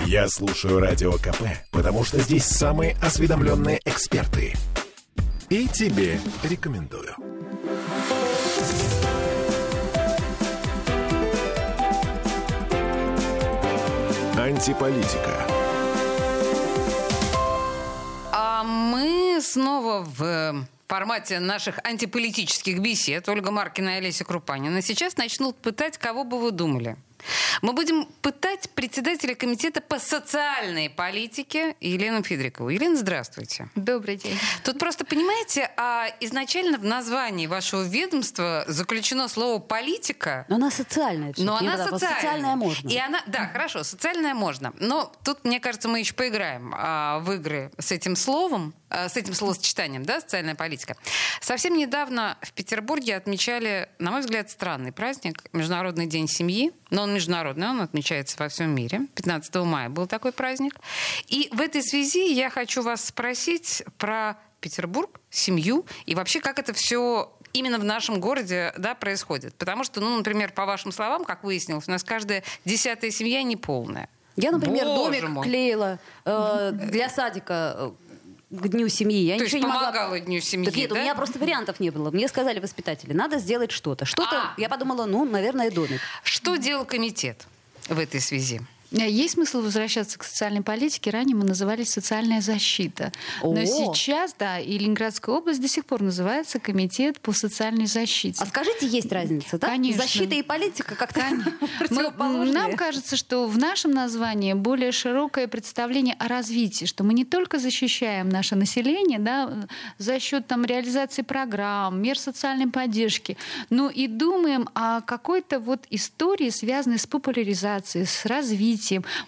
Я слушаю Радио КП, потому что здесь самые осведомленные эксперты. И тебе рекомендую. Антиполитика. А мы снова в формате наших антиполитических бесед Ольга Маркина и Олеся Крупанина сейчас начнут пытать, кого бы вы думали. Мы будем пытать председателя комитета по социальной политике Елену Федрикову. Елена, здравствуйте. Добрый день. Тут просто, понимаете, а изначально в названии вашего ведомства заключено слово «политика». Но она социальная. Но она социальная. Социальная можно. И она, да, хорошо, социальная можно. Но тут, мне кажется, мы еще поиграем а, в игры с этим словом, а, с этим словосочетанием, да, социальная политика. Совсем недавно в Петербурге отмечали, на мой взгляд, странный праздник, Международный день семьи. Но он международный, он отмечается во всем мире. 15 мая был такой праздник. И в этой связи я хочу вас спросить про Петербург, семью и вообще, как это все именно в нашем городе да, происходит. Потому что, ну, например, по вашим словам, как выяснилось, у нас каждая десятая семья неполная. Я, например, Боже домик мой. клеила э, для садика э, к Дню семьи. Я То ничего есть не могла... помогала Дню семьи, Так нет, да? у меня просто вариантов не было. Мне сказали воспитатели, надо сделать что-то. Что-то, А. я подумала, ну, наверное, домик. Что делал комитет в этой связи? Э, Есть смысл возвращаться к социальной политике. Ранее мы называли социальная защита. Но О. сейчас, да, и Ленинградская область до сих пор называется Комитет по социальной защите. А скажите, есть разница, да? Конечно. Защита и политика как-то противоположные. нам кажется, что в нашем названии более широкое представление о развитии, что мы не только защищаем наше население да, за счет там, реализации программ, мер социальной поддержки, но и думаем о какой-то вот истории, связанной с популяризацией, с развитием,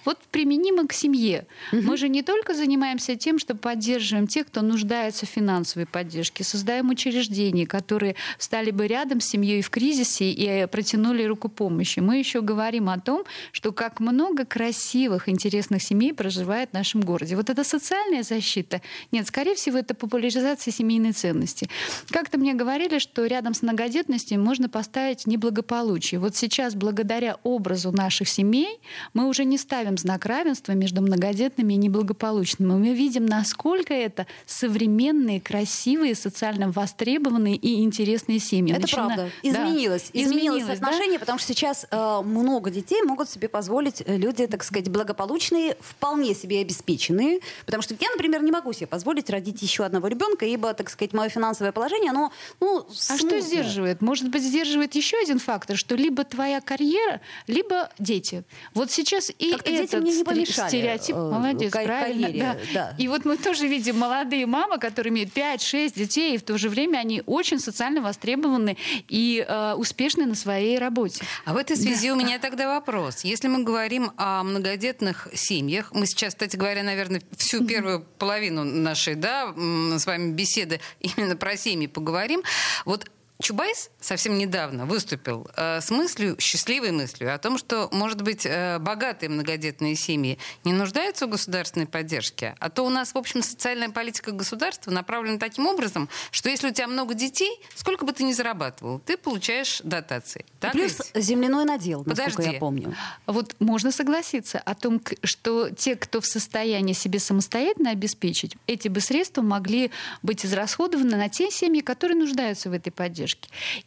вот применимо к семье. Мы же не только занимаемся тем, что поддерживаем тех, кто нуждается в финансовой поддержке, создаем учреждения, которые стали бы рядом с семьей в кризисе и э, протянули руку помощи. Мы еще говорим о том, что как много красивых, интересных семей проживает в нашем городе. Вот это социальная защита. Нет, скорее всего, это популяризация семейной ценности. Как-то мне говорили, что рядом с многодетностью можно поставить неблагополучие. Вот сейчас, благодаря образу наших семей, мы уже не ставим знак равенства между многодетными и неблагополучными. Мы видим, насколько это современные, красивые, социально востребованные и интересные семьи. Это Начина- правда. Да. Изменилось. Изменилось да? отношение, потому что сейчас э, много детей могут себе позволить э, люди, так сказать, благополучные, вполне себе обеспеченные. Потому что я, например, не могу себе позволить родить еще одного ребенка, ибо, так сказать, мое финансовое положение, оно, ну, А что сдерживает? Может быть, сдерживает еще один фактор, что либо твоя карьера, либо дети. Вот сейчас и Как-то дети этот мне не помешали, стереотип. э, Молодец, ка- правильно. карьере, да. да. И вот мы тоже видим молодые мамы, которые имеют 5-6 детей, и в то же время они очень социально востребованы и э, успешны на своей работе. А в этой связи у меня тогда вопрос. Если мы говорим о многодетных семьях, мы сейчас, кстати говоря, наверное, всю первую половину нашей да, с вами беседы именно про семьи поговорим. Вот Чубайс совсем недавно выступил э, с мыслью, счастливой мыслью о том, что, может быть, э, богатые многодетные семьи не нуждаются в государственной поддержке, а то у нас, в общем, социальная политика государства направлена таким образом, что если у тебя много детей, сколько бы ты ни зарабатывал, ты получаешь дотации. Так Плюс ведь? земляной надел, насколько Подожди. я помню. Вот можно согласиться о том, что те, кто в состоянии себе самостоятельно обеспечить, эти бы средства могли быть израсходованы на те семьи, которые нуждаются в этой поддержке.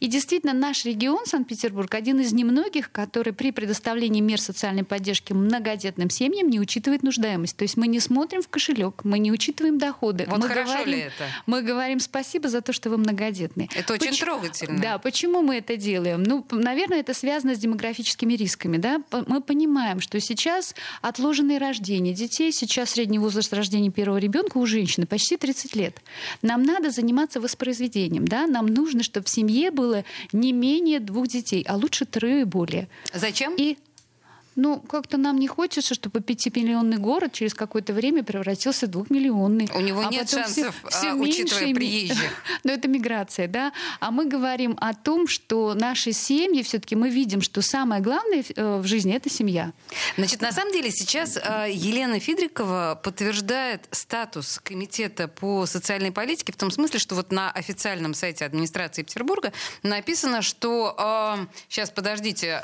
И действительно, наш регион, Санкт-Петербург, один из немногих, который при предоставлении мер социальной поддержки многодетным семьям не учитывает нуждаемость. То есть мы не смотрим в кошелек, мы не учитываем доходы. Вот мы хорошо говорим, ли это? Мы говорим спасибо за то, что вы многодетны. Это очень Поч- трогательно. Да, почему мы это делаем? Ну, наверное, это связано с демографическими рисками. Да? Мы понимаем, что сейчас отложенные рождения детей, сейчас средний возраст рождения первого ребенка у женщины почти 30 лет. Нам надо заниматься воспроизведением. Да? Нам нужно, чтобы семье было не менее двух детей, а лучше трое и более. Зачем? И ну, как-то нам не хочется, чтобы пятимиллионный город через какое-то время превратился в двухмиллионный. У него А нет шансов, а, меньше учитывая и ме- приезжих. Но это миграция, да. А мы говорим о том, что наши семьи, все-таки мы видим, что самое главное э, в жизни это семья. Значит, на самом деле сейчас э, Елена Фидрикова подтверждает статус комитета по социальной политике в том смысле, что вот на официальном сайте администрации Петербурга написано, что сейчас подождите.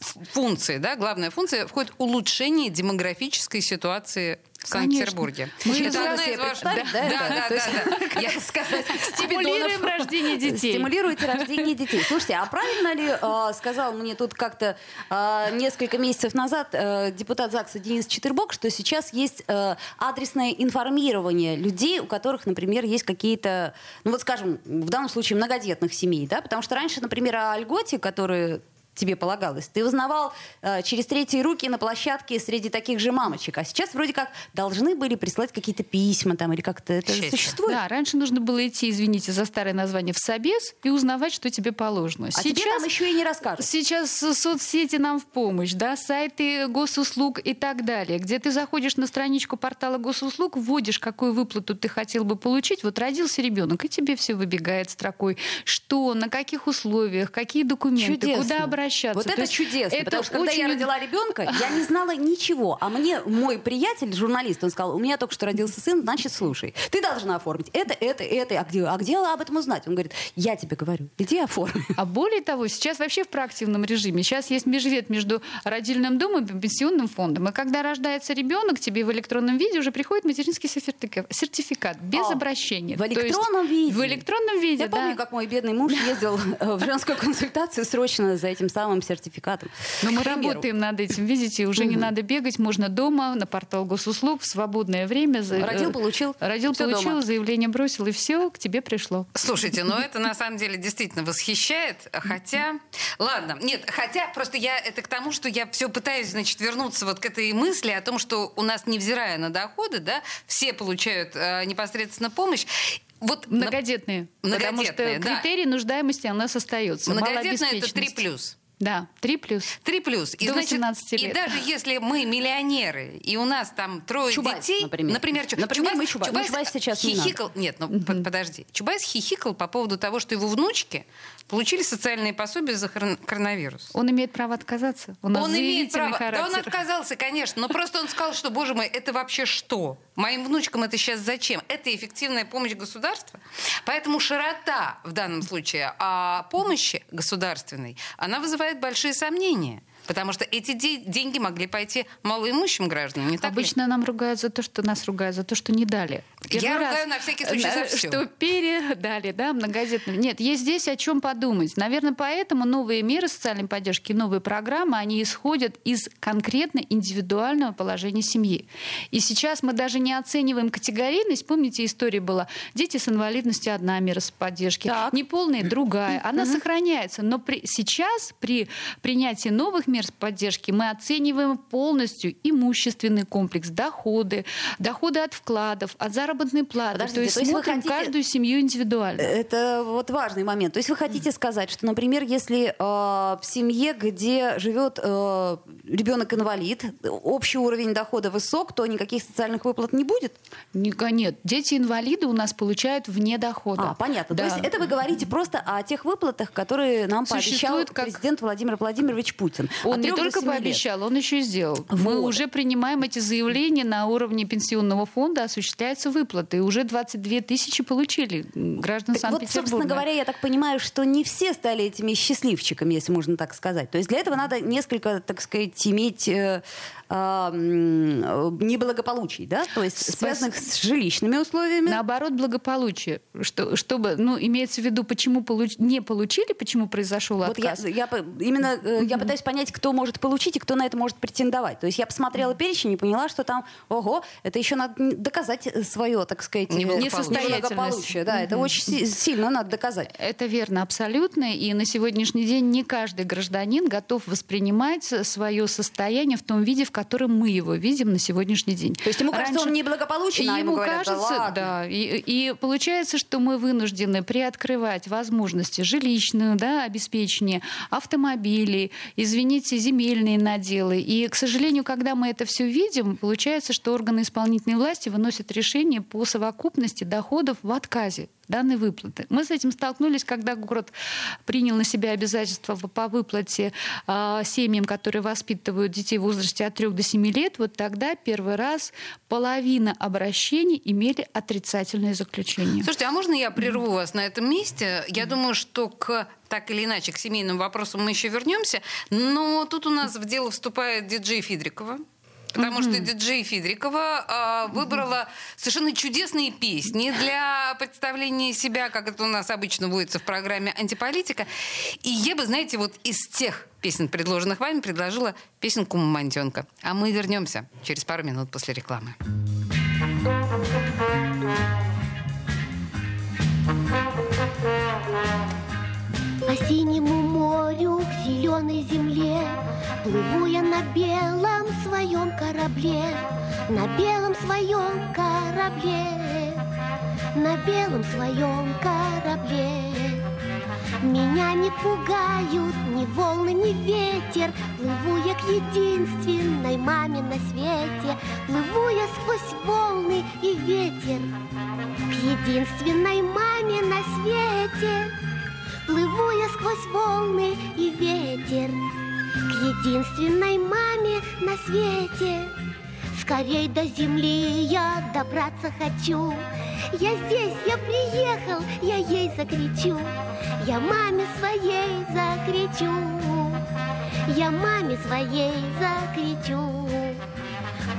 Функции, да, главная функция входит улучшение демографической ситуации в Санкт-Петербурге. Мы Это одна из ваших- да, да, да, да, да. Я сказать, Стимулируем рождение детей. Стимулируете рождение детей. Слушайте, а правильно ли э, сказал мне тут как-то э, несколько месяцев назад э, депутат ЗАГСа Денис Четырбок, что сейчас есть э, адресное информирование людей, у которых, например, есть какие-то, ну вот скажем, в данном случае многодетных семей, да, потому что раньше, например, о льготе, которые тебе полагалось. Ты узнавал э, через третьи руки на площадке среди таких же мамочек. А сейчас вроде как должны были прислать какие-то письма там или как-то это Счастье. существует. Да, раньше нужно было идти, извините за старое название, в собес и узнавать, что тебе положено. А тебе там еще и не расскажут. Сейчас соцсети нам в помощь, да, сайты госуслуг и так далее, где ты заходишь на страничку портала госуслуг, вводишь, какую выплату ты хотел бы получить, вот родился ребенок, и тебе все выбегает строкой, что, на каких условиях, какие документы, Чудесно. куда обращаться. Вот То это есть чудесно, это потому что когда я родила ребенка, я не знала ничего. А мне мой приятель, журналист, он сказал, у меня только что родился сын, значит, слушай, ты должна оформить это, это, это. А где, а где об этом узнать? Он говорит, я тебе говорю, иди оформи. А более того, сейчас вообще в проактивном режиме. Сейчас есть межвет между родильным домом и пенсионным фондом. И когда рождается ребенок, тебе в электронном виде уже приходит материнский сертифика- сертификат без А, обращения. в То есть электронном виде? В электронном виде, Я да. помню, как мой бедный муж ездил э, в женскую консультацию срочно за этим самым сертификатом. Но мы работаем над этим. Видите, уже не надо бегать, можно дома, на портал госуслуг, в свободное время. Родил, получил, Родил, получил, заявление бросил, и все, к тебе пришло. Слушайте, ну это на самом деле действительно восхищает, хотя... Ладно, нет, хотя просто я... Это к тому, что я все пытаюсь, значит, вернуться вот к этой мысли о том, что у нас, невзирая на доходы, да, все получают э, непосредственно помощь. Вот на- Многодетные. потому что Многодетные, да. критерий нуждаемости у нас остается. многодетная это 3 Малообеспеченность. плюс. Да, три плюс. Три плюс. И, До значит, 18 и лет. даже если мы миллионеры, и у нас там трое Чубайс, детей... например. Чу- Например, мы Чубайс. Ну, Чубайс сейчас не хихикал... Нет, ну под- подожди. Чубайс хихикал по поводу того, что его внучки получили социальные пособия за коронавирус. Он имеет право отказаться. Нас Он имеет право. Да он характер. отказался, конечно. Но просто он сказал, что, боже мой, это вообще что? Моим внучкам это сейчас зачем? Это эффективная помощь государства. Поэтому широта в данном случае а, помощи государственной, она вызывает большие сомнения. Потому что эти де- деньги могли пойти малоимущим гражданам, не так ли? Обычно нам ругают за то, что нас ругают за то, что не дали. Я Первый ругаю раз, на всякий случай за всё. Что передали, да, многодетным. Нет, есть здесь о чем подумать. Наверное, поэтому новые меры социальной поддержки, новые программы, они исходят из конкретно индивидуального положения семьи. И сейчас мы даже не оцениваем категорийность. Помните, история была дети с инвалидностью одна мера поддержки, Так. неполные другая. Она сохраняется. Но при- сейчас при принятии новых мер поддержки мы оцениваем полностью имущественный комплекс, доходы, доходы от вкладов, от заработной платы. Подождите, то есть то есть смотрим хотите- каждую семью индивидуально. Это вот важный момент. То есть вы хотите сказать, что, например, если э, в семье, где живет э, ребенок-инвалид, общий уровень дохода высок, то никаких социальных выплат не будет? Нет, дети-инвалиды у нас получают вне дохода. А, понятно. Да. То есть это вы говорите просто о тех выплатах, которые нам пообещал Существует как- президент Владимир Владимирович Путин. Он не только семи лет. пообещал, он еще и сделал. Мы Вот. уже принимаем эти заявления на уровне пенсионного фонда, осуществляются выплаты. И уже 22 тысячи получили граждан Так вот, Санкт-Петербурга. собственно говоря, я так понимаю, что не все стали этими счастливчиками, если можно так сказать. То есть для этого надо несколько, так сказать, иметь э, неблагополучий, да? То есть Спас- связанных с жилищными условиями. Наоборот, благополучие. Что, чтобы, ну, имеется в виду, почему получ- не получили, почему произошел Вот я, отказ. я именно э, я пытаюсь понять, кто может получить и кто на это может претендовать. То есть я посмотрела перечень и поняла, что там, ого, это еще надо доказать свое, так сказать, э, Неблагополучие. Да, это очень си- сильно надо доказать. Это верно, абсолютно. И на сегодняшний день не каждый гражданин готов воспринимать свое состояние в том виде, в котором мы его видим на сегодняшний день. То есть ему кажется, он неблагополучен, а ему говорят, да кажется, ладно. да. И, и получается, что мы вынуждены приоткрывать возможности жилищного да, обеспечения, автомобилей, извините, земельные наделы. И, к сожалению, когда мы это все видим, получается, что органы исполнительной власти выносят решение по совокупности доходов в отказе. Данной выплаты. Мы с этим столкнулись, когда город принял на себя обязательства по выплате э, семьям, которые воспитывают детей в возрасте от 3 до 7 лет. Вот тогда первый раз половина обращений имели отрицательное заключение. Слушайте, а можно я прерву вас на этом месте? Я думаю, что к так или иначе к семейным вопросам мы еще вернемся. Но тут у нас в дело вступает диджей Фидрикова. Потому mm-hmm. что диджей Фидрикова э, выбрала совершенно чудесные песни для представления себя, как это у нас обычно водится в программе «Антиполитика». И я бы, знаете, вот из тех песен, предложенных вами, предложила песенку «Мамонтенка». А мы вернемся через пару минут после рекламы. По синему морю к зеленой земле Плыву я на белом своем корабле На белом своем корабле На белом своем корабле. Меня не пугают ни волны, ни ветер. Плыву я к единственной маме на свете. Плыву я сквозь волны и ветер К единственной маме на свете. Плыву я сквозь волны и ветер К единственной маме на свете. Скорей до земли я добраться хочу. Я здесь, я приехал, я ей закричу. Я маме своей закричу. Я маме своей закричу.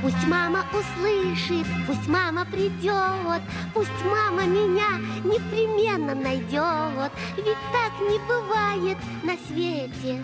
Пусть мама услышит, пусть мама придет, Пусть мама меня непременно найдет, Ведь так не бывает на свете,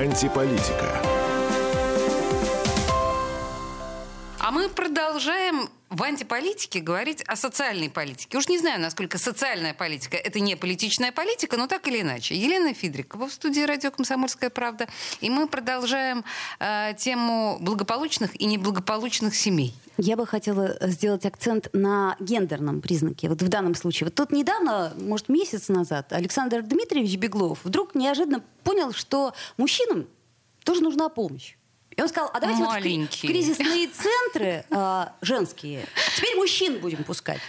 Антиполитика. А мы продолжаем в антиполитике говорить о социальной политике. Уж не знаю, насколько социальная политика – это не политичная политика, но так или иначе. Елена Фидрикова в студии «Радио Комсомольская правда». И мы продолжаем э, тему благополучных и неблагополучных семей. Я бы хотела сделать акцент на гендерном признаке. Вот в данном случае. Вот тут недавно, может, месяц назад, Александр Дмитриевич Беглов вдруг неожиданно понял, что мужчинам тоже нужна помощь. И он сказал, а давайте Маленькие. вот в кризисные центры э, женские теперь мужчин будем пускать.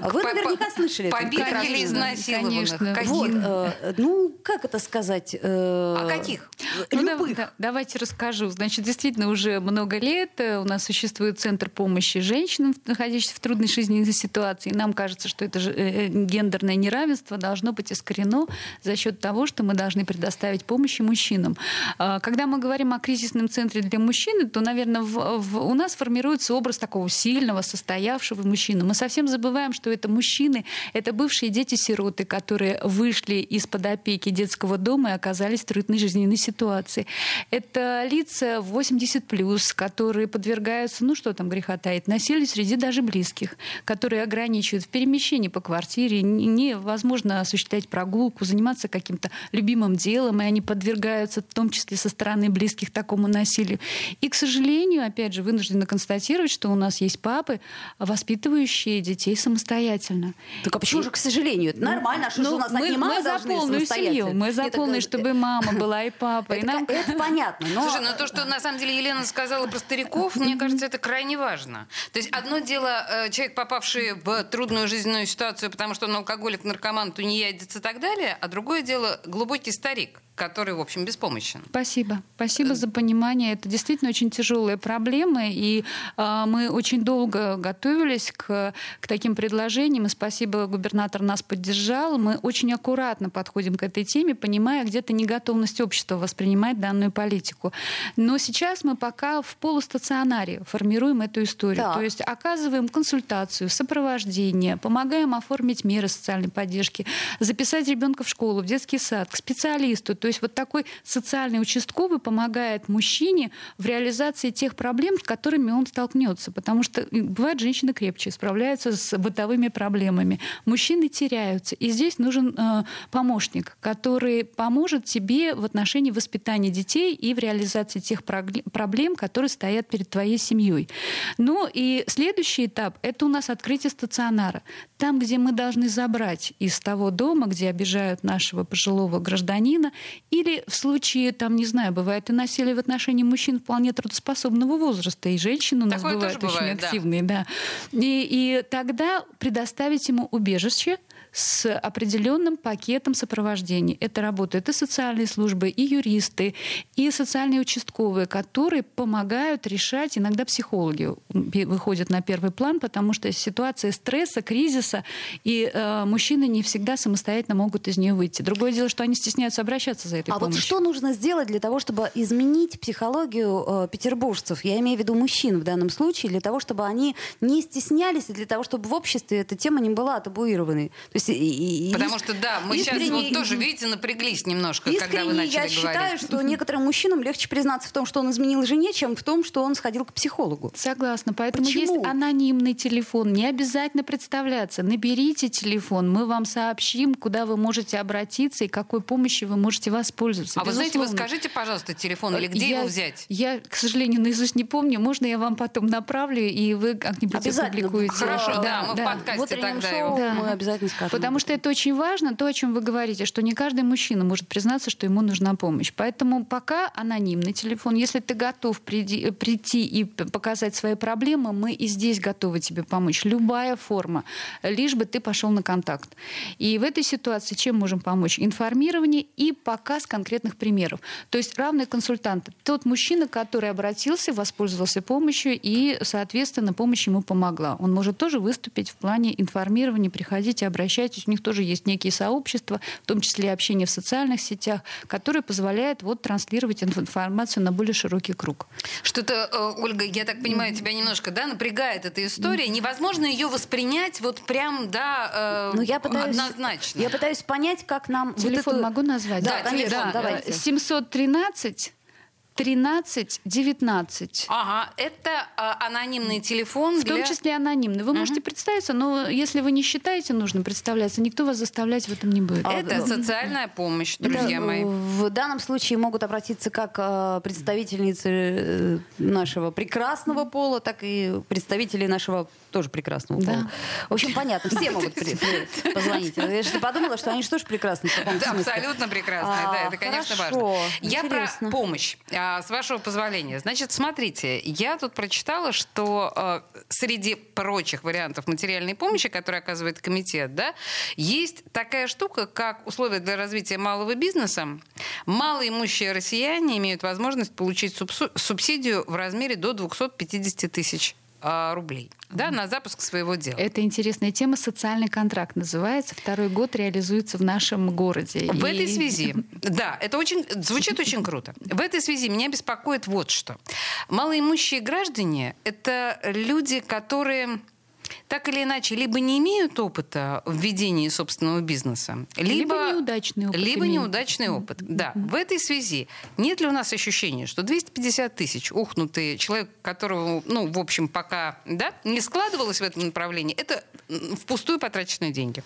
Вы наверняка слышали. Побитых или изнасилованных. Конечно. Вот, э, ну, как это сказать? Э, а каких? Ну, Любых. Да, давайте расскажу. Значит, действительно, уже много лет э, у нас существует Центр помощи женщинам, находящимся в трудной жизненной ситуации. И нам кажется, что это же э, гендерное неравенство должно быть искорено за счет того, что мы должны предоставить помощь мужчинам. А, когда мы говорим о кризисном центре для мужчины, то, наверное, в, в, у нас формируется образ такого сильного, состоявшего мужчины. Мы совсем забываем, что это мужчины, это бывшие дети-сироты, которые вышли из-под опеки детского дома и оказались в трудной жизненной ситуации. Это лица 80 плюс, которые подвергаются, ну что там греха таит, насилию среди даже близких, которые ограничивают в перемещении по квартире, невозможно осуществлять прогулку, заниматься каким-то любимым делом, и они подвергаются, в том числе со стороны близких, такому насилию. И, к сожалению, опять же, вынуждены констатировать, что у нас есть папы, воспитывающие детей самостоятельно. Так а почему и... же, к сожалению? Это ну, нормально, что ну, же у нас мы, мы за полную семью, мы за полную, чтобы мама была и папа. Это, и нам... это понятно. Но... Слушай, но то, что на самом деле Елена сказала про стариков, мне кажется, это крайне важно. То есть одно дело, э, человек, попавший в трудную жизненную ситуацию, потому что он алкоголик, наркоман, тунеядец и так далее, а другое дело глубокий старик который, в общем, беспомощен. Спасибо. Спасибо за понимание. Это действительно очень тяжелые проблемы, и э, мы очень долго готовились к, к таким предложениям, и спасибо, губернатор нас поддержал. Мы очень аккуратно подходим к этой теме, понимая где-то неготовность общества воспринимать данную политику. Но сейчас мы пока в полустационаре формируем эту историю. Так. То есть оказываем консультацию, сопровождение, помогаем оформить меры социальной поддержки, записать ребенка в школу, в детский сад, к специалисту. То есть вот такой социальный участковый помогает мужчине в реализации тех проблем, с которыми он столкнется. Потому что бывает, женщины крепче справляются с бытовыми проблемами. Мужчины теряются. И здесь нужен э, помощник, который поможет тебе в отношении воспитания детей и в реализации тех проблем, которые стоят перед твоей семьей. Ну и следующий этап — это у нас открытие стационара. Там, где мы должны забрать из того дома, где обижают нашего пожилого гражданина, или в случае, там, не знаю, бывает и насилие в отношении мужчин вполне трудоспособного возраста, и женщин у нас Такое бывают очень бывает, активные. Да. Да. И, и тогда предоставить ему убежище, с определенным пакетом сопровождения. Это работают и социальные службы, и юристы, и социальные участковые, которые помогают решать, иногда психологи выходят на первый план, потому что ситуация стресса, кризиса, и э, мужчины не всегда самостоятельно могут из нее выйти. Другое дело, что они стесняются обращаться за этой а помощью. А вот что нужно сделать для того, чтобы изменить психологию э, петербуржцев? Я имею в виду мужчин в данном случае, для того, чтобы они не стеснялись, и для того, чтобы в обществе эта тема не была табуированной. То есть и, Потому что, да, мы сейчас вот тоже, видите, напряглись немножко, когда вы начали я говорить. считаю, что некоторым мужчинам легче признаться в том, что он изменил жене, чем в том, что он сходил к психологу. Согласна. Поэтому Почему? есть анонимный телефон. Не обязательно представляться. Наберите телефон, мы вам сообщим, куда вы можете обратиться и какой помощи вы можете воспользоваться. А Безусловно. вы знаете, вы скажите, пожалуйста, телефон или где я, его взять? Я, к сожалению, наизусть не помню. Можно я вам потом направлю, и вы как-нибудь опубликуете. Хорошо, да, да, мы да. в подкасте вот тогда его. Да. Мы обязательно скажем. Потому что это очень важно, то, о чем вы говорите, что не каждый мужчина может признаться, что ему нужна помощь. Поэтому пока анонимный телефон. Если ты готов приди, прийти и показать свои проблемы, мы и здесь готовы тебе помочь. Любая форма, лишь бы ты пошел на контакт. И в этой ситуации чем можем помочь? Информирование и показ конкретных примеров. То есть равные консультанты. Тот мужчина, который обратился, воспользовался помощью, и, соответственно, помощь ему помогла. Он может тоже выступить в плане информирования, приходите, обращайтесь. У них тоже есть некие сообщества, в том числе и общение в социальных сетях, которые позволяют вот транслировать информацию на более широкий круг. Что-то, э, Ольга, я так понимаю, тебя немножко да, напрягает эта история. Невозможно ее воспринять вот прям, да, э, ну, я пытаюсь, однозначно. Я пытаюсь понять, как нам... Телефон вот эту... могу назвать? Да, да конечно, да, давайте. 713 13-19. Ага, это а, анонимный телефон. В для... том числе анонимный. Вы угу. можете представиться, но если вы не считаете нужным представляться, никто вас заставлять в этом не будет. Это а, социальная помощь, друзья это, мои. В данном случае могут обратиться как а, представительницы э, нашего прекрасного пола, так и представители нашего тоже прекрасного пола. Да. В общем, понятно, все могут позвонить. Я же подумала, что они же тоже прекрасные. Да, абсолютно прекрасные, да, это, конечно, важно. Я про помощь. А, с вашего позволения. Значит, смотрите, я тут прочитала, что э, среди прочих вариантов материальной помощи, которые оказывает комитет, да, есть такая штука, как условия для развития малого бизнеса. Малоимущие россияне имеют возможность получить субсидию в размере до 250 тысяч рублей да, на запуск своего дела. Это интересная тема. Социальный контракт называется. Второй год реализуется в нашем городе. В и... этой связи, да, это очень звучит очень круто. В этой связи меня беспокоит вот что. Малоимущие граждане – это люди, которые так или иначе либо не имеют опыта в ведении собственного бизнеса, либо, либо неудачный опыт. Либо имеют. неудачный опыт. Да. В этой связи нет ли у нас ощущения, что 250 тысяч ухнутый человек, которого, ну, в общем, пока да, не складывалось в этом направлении, это впустую потраченные деньги?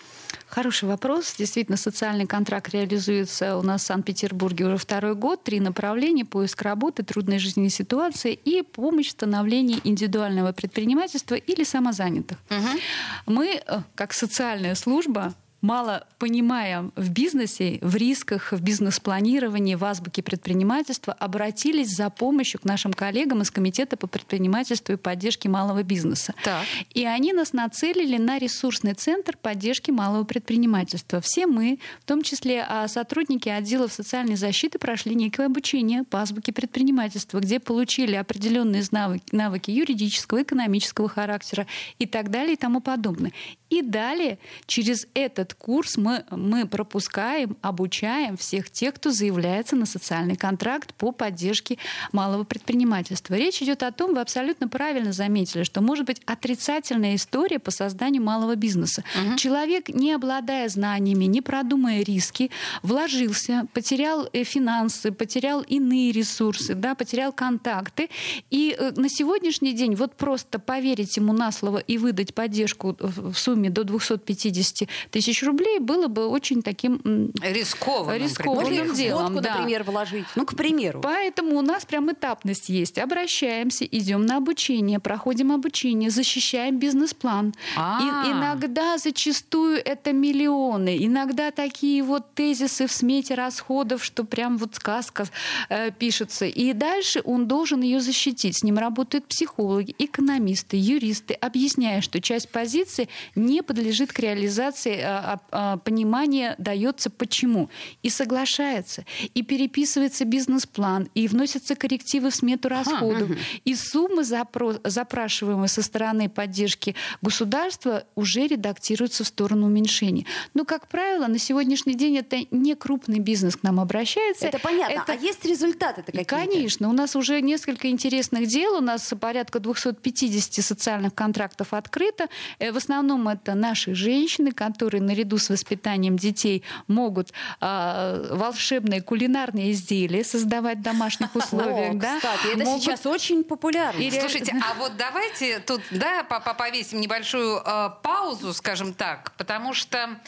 Хороший вопрос. Действительно, социальный контракт реализуется у нас в Санкт-Петербурге уже второй год. Три направления. Поиск работы, трудная жизненная ситуация и помощь в становлении индивидуального предпринимательства или самозанятых. Угу. Мы, э, как социальная служба, мало понимая в бизнесе, в рисках, в бизнес-планировании, в азбуке предпринимательства, обратились за помощью к нашим коллегам из Комитета по предпринимательству и поддержке малого бизнеса. Так. И они нас нацелили на ресурсный центр поддержки малого предпринимательства. Все мы, в том числе а, сотрудники отделов социальной защиты, прошли некое обучение по азбуке предпринимательства, где получили определенные навыки, навыки юридического, экономического характера и так далее и тому подобное. И далее через этот курс мы, мы пропускаем, обучаем всех тех, кто заявляется на социальный контракт по поддержке малого предпринимательства. Речь идет о том, вы абсолютно правильно заметили, что может быть отрицательная история по созданию малого бизнеса. Угу. Человек, не обладая знаниями, не продумая риски, вложился, потерял э, финансы, потерял иные ресурсы, да, потерял контакты. И э, на сегодняшний день вот просто поверить ему на слово и выдать поддержку в сумме сумме до 250 тысяч рублей было бы очень таким рискованным, рискованным делом. Водку, да. например, вложить. Ну, к примеру. Поэтому у нас прям этапность есть. Обращаемся, идем на обучение, проходим обучение, защищаем бизнес-план. И иногда зачастую это миллионы. Иногда такие вот тезисы в смете расходов, что прям вот сказка э, пишется. И дальше он должен ее защитить. С ним работают психологи, экономисты, юристы, объясняя, что часть позиции не подлежит к реализации, а, а, а, понимание дается почему. И соглашается, и переписывается бизнес-план, и вносятся коррективы в смету расходов, ага, и суммы запро- запрашиваемые со стороны поддержки государства уже редактируются в сторону уменьшения. Но, как правило, на сегодняшний день это не крупный бизнес к нам обращается. Это понятно. Это... А есть результаты какие-то? Конечно. У нас уже несколько интересных дел. У нас порядка 250 социальных контрактов открыто. Э, в основном это наши женщины, которые наряду с воспитанием детей могут э, волшебные кулинарные изделия создавать в домашних условиях. О, да? Кстати, это могут... сейчас очень популярно. И Слушайте, а вот давайте тут да, повесим небольшую э, паузу, скажем так, потому что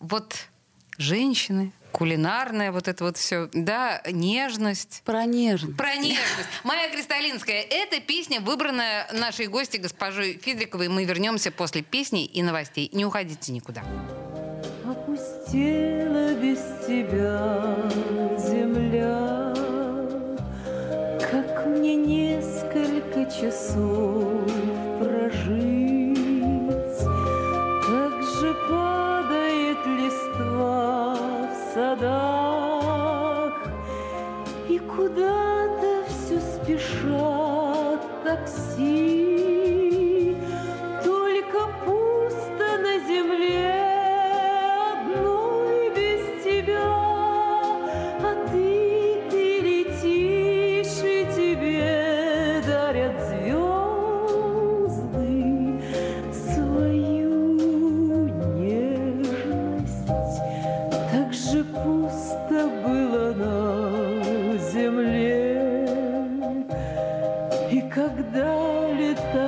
вот женщины, кулинарное вот это вот все, да, нежность. Про нежность. Про нежность. Моя Кристалинская. Это песня, выбранная нашей гости госпожой Фидриковой. Мы вернемся после песни и новостей. Не уходите никуда. Опустела без тебя земля, Как мне несколько часов see. Когда летал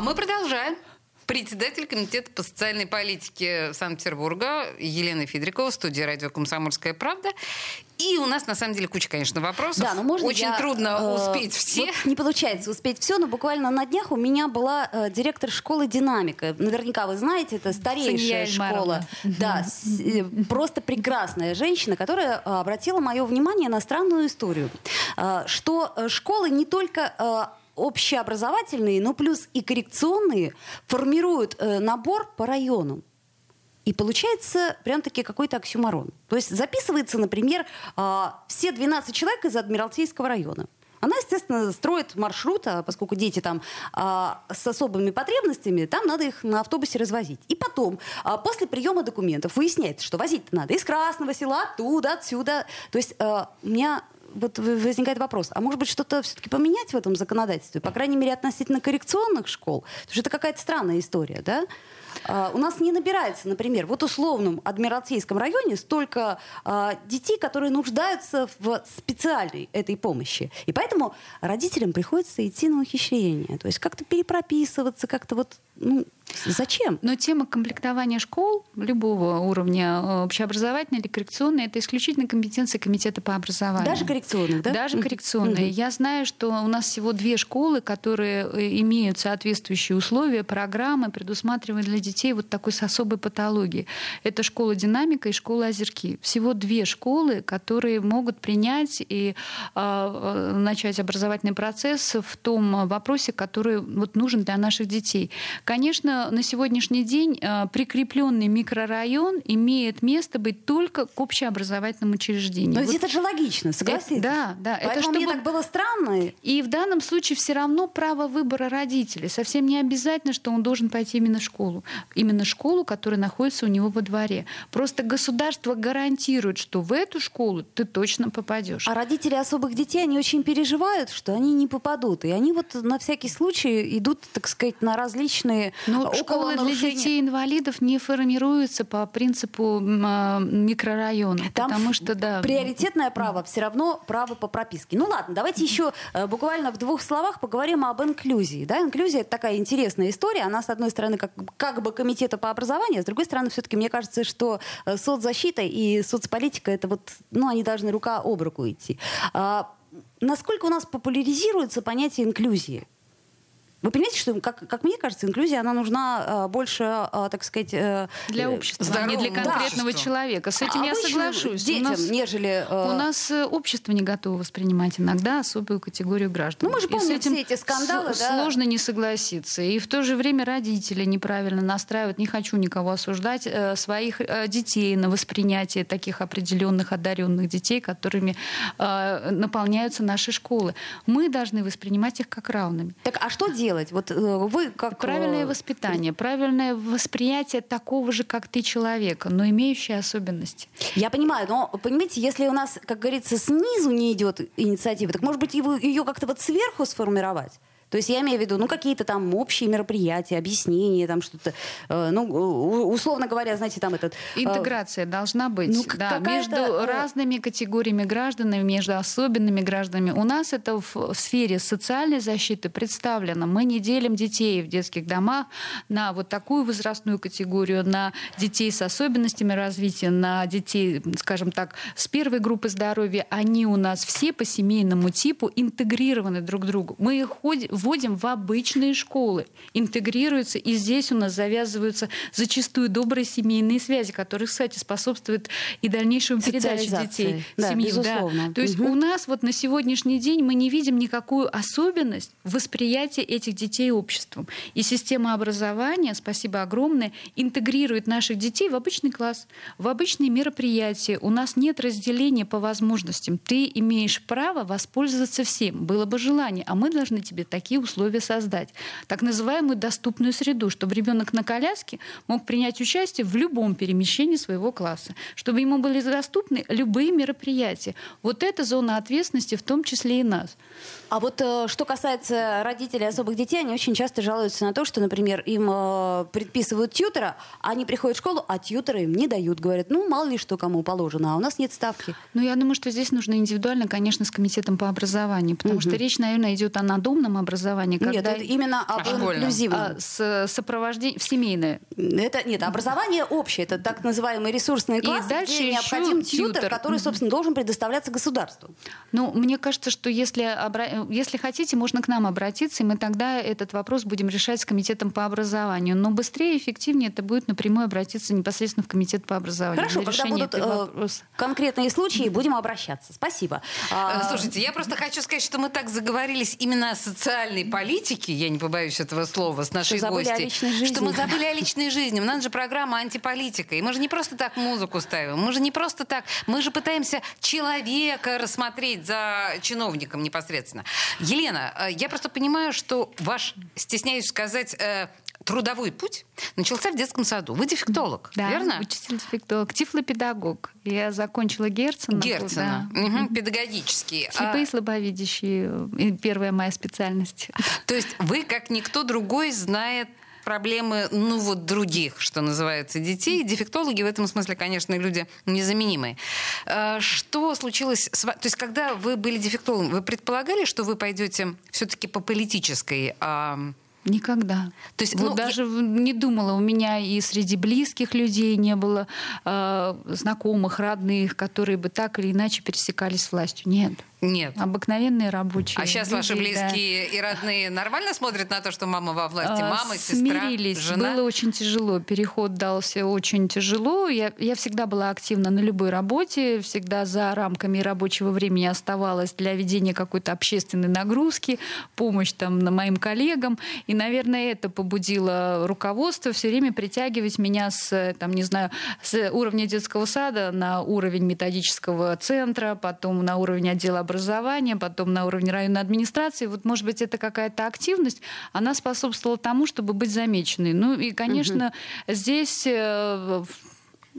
А мы продолжаем. председатель комитета по социальной политике Санкт-Петербурга Елена Федрикова, студия радио «Комсомольская правда». И у нас, на самом деле, куча, конечно, вопросов. Да, но можно Очень я, трудно э, успеть все. вот не получается успеть все, но буквально на днях у меня была э, директор школы «Динамика». Наверняка вы знаете, это старейшая Сания школа. Эльмаровна. Да, с- э, просто прекрасная женщина, которая э, обратила мое внимание на странную историю. Э, Что э, школы не только э, общеобразовательные, но плюс и коррекционные формируют э, набор по районам. И получается прям-таки какой-то оксюмарон. То есть записывается, например, а, все 12 человек из Адмиралтейского района. Она, естественно, строит маршрут, а поскольку дети там а, с особыми потребностями, там надо их на автобусе развозить. И потом, а, после приема документов, выясняется, что возить надо из Красного села, оттуда, отсюда. То есть а, у меня вот возникает вопрос, а может быть что-то все-таки поменять в этом законодательстве, по крайней мере относительно коррекционных школ? Потому что это какая-то странная история, да? А, у нас не набирается, например, вот условном Адмиралтейском районе столько а, детей, которые нуждаются в специальной этой помощи. И поэтому родителям приходится идти на ухищрение. То есть как-то перепрописываться, как-то вот... Ну, зачем? Но тема комплектования школ любого уровня, э, общеобразовательной или коррекционной, это исключительно компетенция комитета по образованию. Даже коррекционных, да? Даже коррекционные. Мгм. Я знаю, что у нас всего две школы, которые э, имеют соответствующие условия, программы, предусматривая для детей вот такой с особой патологией. Это школа «Динамика» и школа «Озерки». Всего две школы, которые могут принять и а, э, начать образовательный процесс в том вопросе, который вот нужен для наших детей. Конечно, на сегодняшний день э, прикрепленный микрорайон имеет место быть только к общеобразовательным учреждениям. Но Вот это же логично, согласитесь? это- да, да. Это Поэтому мне чтобы- так было странно. И в данном случае все равно право выбора родителей. Совсем не обязательно, что он должен пойти именно в школу. Именно школу, которая находится у него во дворе. Просто государство гарантирует, что в эту школу ты точно попадешь. А родители особых детей, они очень переживают, что они не попадут. И они вот на всякий случай идут, так сказать, на различные Но около школы для детей-инвалидов не формируются по принципу а, микрорайона. Там потому что, да, приоритетное право все равно право по прописке. Ну ладно, давайте еще э, буквально в двух словах поговорим об инклюзии. Да, инклюзия это такая интересная история. Она, с одной стороны, как, как бы комитета по образованию, с другой стороны, все-таки мне кажется, что э, соцзащита и соцполитика это вот, ну, они должны рука об руку идти. А, насколько у нас популяризируется понятие инклюзии? Вы понимаете, что, как, как мне кажется, инклюзия, она нужна э, больше, э, так сказать... э, для э, общества, а не для конкретного обществу. человека. С этим я обычным соглашусь. У Детям, нас- нежели... э, У нас э, общество не готово воспринимать иногда особую категорию граждан. Ну, мы же И помним с этим все эти скандалы, с- да. Сложно не согласиться. И в то же время родители неправильно настраивают. Не хочу никого осуждать э, своих э, детей на воспринятие таких определенных одаренных детей, которыми э, наполняются наши школы. Мы должны воспринимать их как равными. Так, а что делать? Вот э, вы как... Правильное э, воспитание, правильное восприятие такого же, как ты, человека, но имеющее особенности. Я понимаю, но, понимаете, если у нас, как говорится, снизу не идет инициатива, так, может быть, его, ее как-то вот сверху сформировать? То есть я имею в виду, ну, какие-то там общие мероприятия, объяснения, там что-то, э, ну, условно говоря, знаете, там этот... э, Интеграция должна быть ну, да, между э, разными категориями граждан, между особенными гражданами. У нас это в, в сфере социальной защиты представлено. Мы не делим детей в детских домах на вот такую возрастную категорию, на детей с особенностями развития, на детей, скажем так, с первой группы здоровья. Они у нас все по семейному типу интегрированы друг к другу. Мы их ходи- вводим в обычные школы, интегрируются, и здесь у нас завязываются зачастую добрые семейные связи, которые, кстати, способствуют и дальнейшему передаче детей Да, семью. безусловно. То есть Мгм. у нас вот на сегодняшний день мы не видим никакую особенность восприятия этих детей обществом. И система образования, спасибо огромное, интегрирует наших детей в обычный класс, в обычные мероприятия. У нас нет разделения по возможностям. Ты имеешь право воспользоваться всем. Было бы желание, а мы должны тебе такие условия создать. Так называемую доступную среду, чтобы ребенок на коляске мог принять участие в любом перемещении своего класса, чтобы ему были доступны любые мероприятия. Вот это зона ответственности, в том числе и нас. А вот э, что касается родителей особых детей, они очень часто жалуются на то, что, например, им э, предписывают тьютера, а они приходят в школу, а тьютера им не дают. Говорят, ну, мало ли что кому положено, а у нас нет ставки. Ну, я думаю, что здесь нужно индивидуально, конечно, с комитетом по образованию, потому что речь, наверное, идет о надомном образовании, образование. Нет, когда- это именно об А инклюзивном. а, с сопровождением в семейное. Это нет, образование общее, это так называемые ресурсные И классы, дальше где необходим тьютер, тьютер. который, собственно, должен предоставляться государству. Ну, мне кажется, что если, обра- если хотите, можно к нам обратиться, и мы тогда этот вопрос будем решать с комитетом по образованию. Но быстрее и эффективнее это будет напрямую обратиться непосредственно в комитет по образованию. Хорошо, когда будут э, конкретные случаи, будем обращаться. Спасибо. А, Э, Слушайте, я просто хочу сказать, что мы так заговорились именно о социальной политике, я не побоюсь этого слова, с нашей Что забыли о гостьей. личной жизни. Что мы забыли о личной жизни. У нас же программа антиполитика. И мы же не просто так музыку ставим. Мы же не просто так. Мы же пытаемся человека рассмотреть за чиновником непосредственно. Елена, э, я просто понимаю, что ваш, стесняюсь сказать, э, трудовой путь начался в детском саду. Вы дефектолог, Да, верно? учитель-дефектолог, тифлопедагог. Я закончила Герцена. Герцена. да. Мгм, Педагогический. А- Слепые и слабовидящие. и Первая моя специальность. То есть вы, как никто другой, знает проблемы, ну вот, других, что называется, детей. Дефектологи в этом смысле, конечно, люди незаменимые. Э, Что случилось с вами? То есть, когда вы были дефектологом, вы предполагали, что вы пойдете все-таки по политической Никогда. То есть, вот ну, даже в- не думала, у меня и среди близких людей не было э, знакомых, родных, которые бы так или иначе пересекались с властью. Нет. Нет. Обыкновенные рабочие. А сейчас люди, ваши да. близкие и родные нормально смотрят на то, что мама во власти? А, Мама, сестра, смирились. жена? Было очень тяжело. Переход дался очень тяжело. Я, я всегда была активна на любой работе, всегда за рамками рабочего времени оставалась для ведения какой-то общественной нагрузки, помощь там на моим коллегам. И, наверное, это побудило руководство все время притягивать меня с, там, не знаю, с уровня детского сада на уровень методического центра, потом на уровень отдела образования, потом на уровень районной администрации. Вот, может быть, это какая-то активность, она способствовала тому, чтобы быть замеченной. Ну и, конечно, здесь э,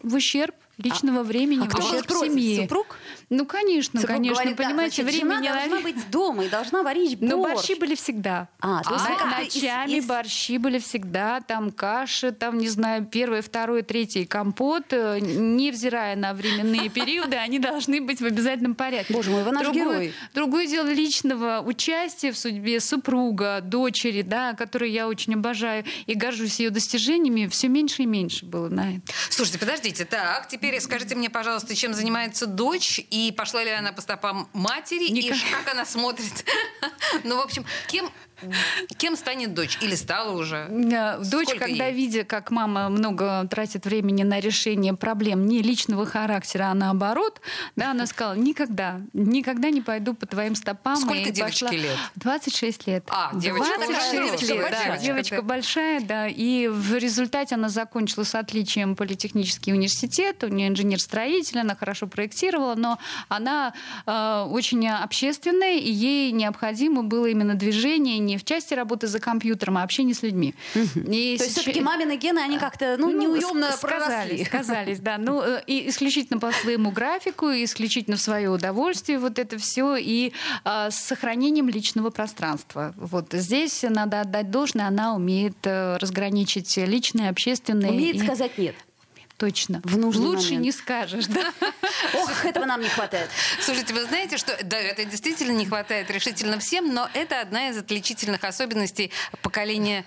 в ущерб личного времени, А в кто ущерб просит? семьи. Супруг? Ну, конечно, Супруг конечно. говорит, да, понимаете, значит, времени жена на- должна быть дома и должна варить борщ. но борщи были всегда. А, то есть вы На- как-то из- ночами из- борщи были всегда, там каши, там, не знаю, первый, второй, третий компот, э, невзирая на временные периоды, они должны быть в обязательном порядке. Боже мой, вы наш Другое- герой. Другое дело личного участия в судьбе супруга, дочери, да, которую я очень обожаю и горжусь ее достижениями, все меньше и меньше было на это. Слушайте, подождите, так, теперь скажите мне, пожалуйста, чем занимается дочь, и пошла ли она по стопам матери, и Никак. как она смотрит? Ну, в общем, кем, кем станет дочь? Или стала уже? Э, Дочь, Сколько когда ей? видя, как мама много тратит времени на решение проблем не личного характера, а наоборот, да, она сказала, никогда, никогда не пойду по твоим стопам. Сколько И девочке пошла- лет? 26 лет. А, девочка 26 большая, девочка лет, да, девочка большая, да. И в результате она закончила с отличием политехнический университет, у нее инженер-строитель, она хорошо проектировала, но она э, очень общественная, и ей необходимо было именно движение не в части работы за компьютером, а общение с людьми. И То есть сейчас- все-таки мамины гены, они как-то ну, неуемно с- проросли. сказались, сказались, да. Ну, э, и исключительно по своему графику, исключительно в свое удовольствие вот это все, и а, с сохранением личного пространства. Вот здесь надо отдать должное, она умеет э, разграничить личное, общественное. Умеет и- сказать нет. Точно. В нужный Лучше момент. не скажешь, да. Ох, этого нам не хватает. Слушайте, вы знаете, что да, это действительно не хватает решительно всем, но это одна из отличительных особенностей поколения,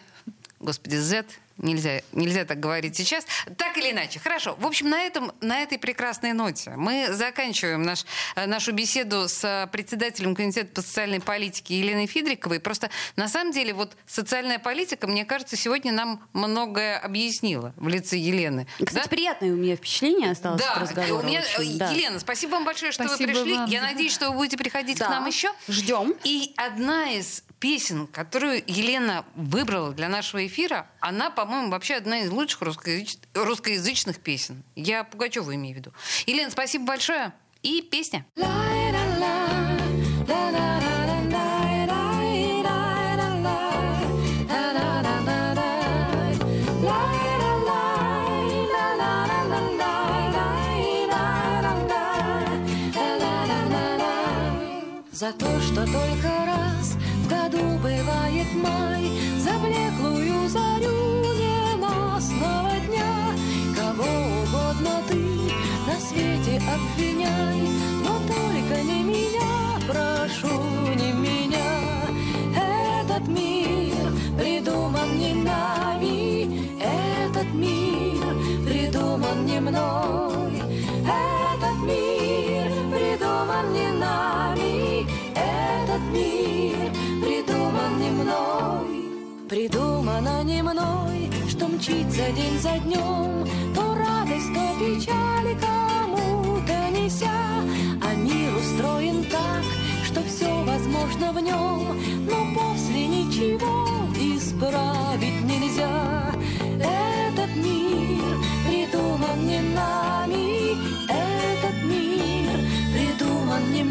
господи, Z. Нельзя, нельзя так говорить сейчас. Так или иначе. Хорошо. В общем, на, этом, на этой прекрасной ноте мы заканчиваем наш, э, нашу беседу с э, председателем Комитета по социальной политике Еленой Фидриковой. Просто на самом деле вот социальная политика, мне кажется, сегодня нам многое объяснила в лице Елены. Кстати, Да? приятное у меня впечатление осталось от Да, разговора. у меня, очень, да. Елена, спасибо вам большое, что Спасибо вы пришли. вам. Я надеюсь, что вы будете приходить Да. к нам еще. Ждем. И одна из песен, которую Елена выбрала для нашего эфира, она, по-моему, вообще одна из лучших русскоязыч- русскоязычных песен. Я Пугачева имею в виду. Елена, спасибо большое. И песня. За то, что только мной. Этот мир придуман не нами. Этот мир придуман не мной. Придумано не мной, что мчится день за днем, То радость, то печаль кому-то неся. А мир устроен так, что все возможно в нем, Но после ничего исправить нельзя.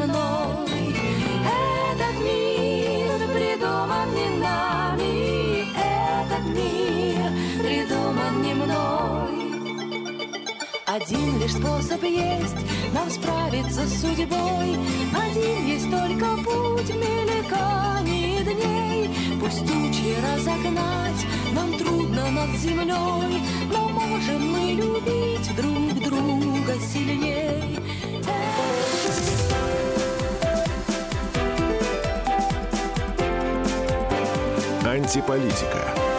Мной. Этот мир придуман не нами, этот мир придуман не мной. Один лишь способ есть нам справиться с судьбой. Один есть только путь мельканий дней. Пусть тучи разогнать нам трудно над землей, но можем мы любить друг друга сильней. Антиполитика.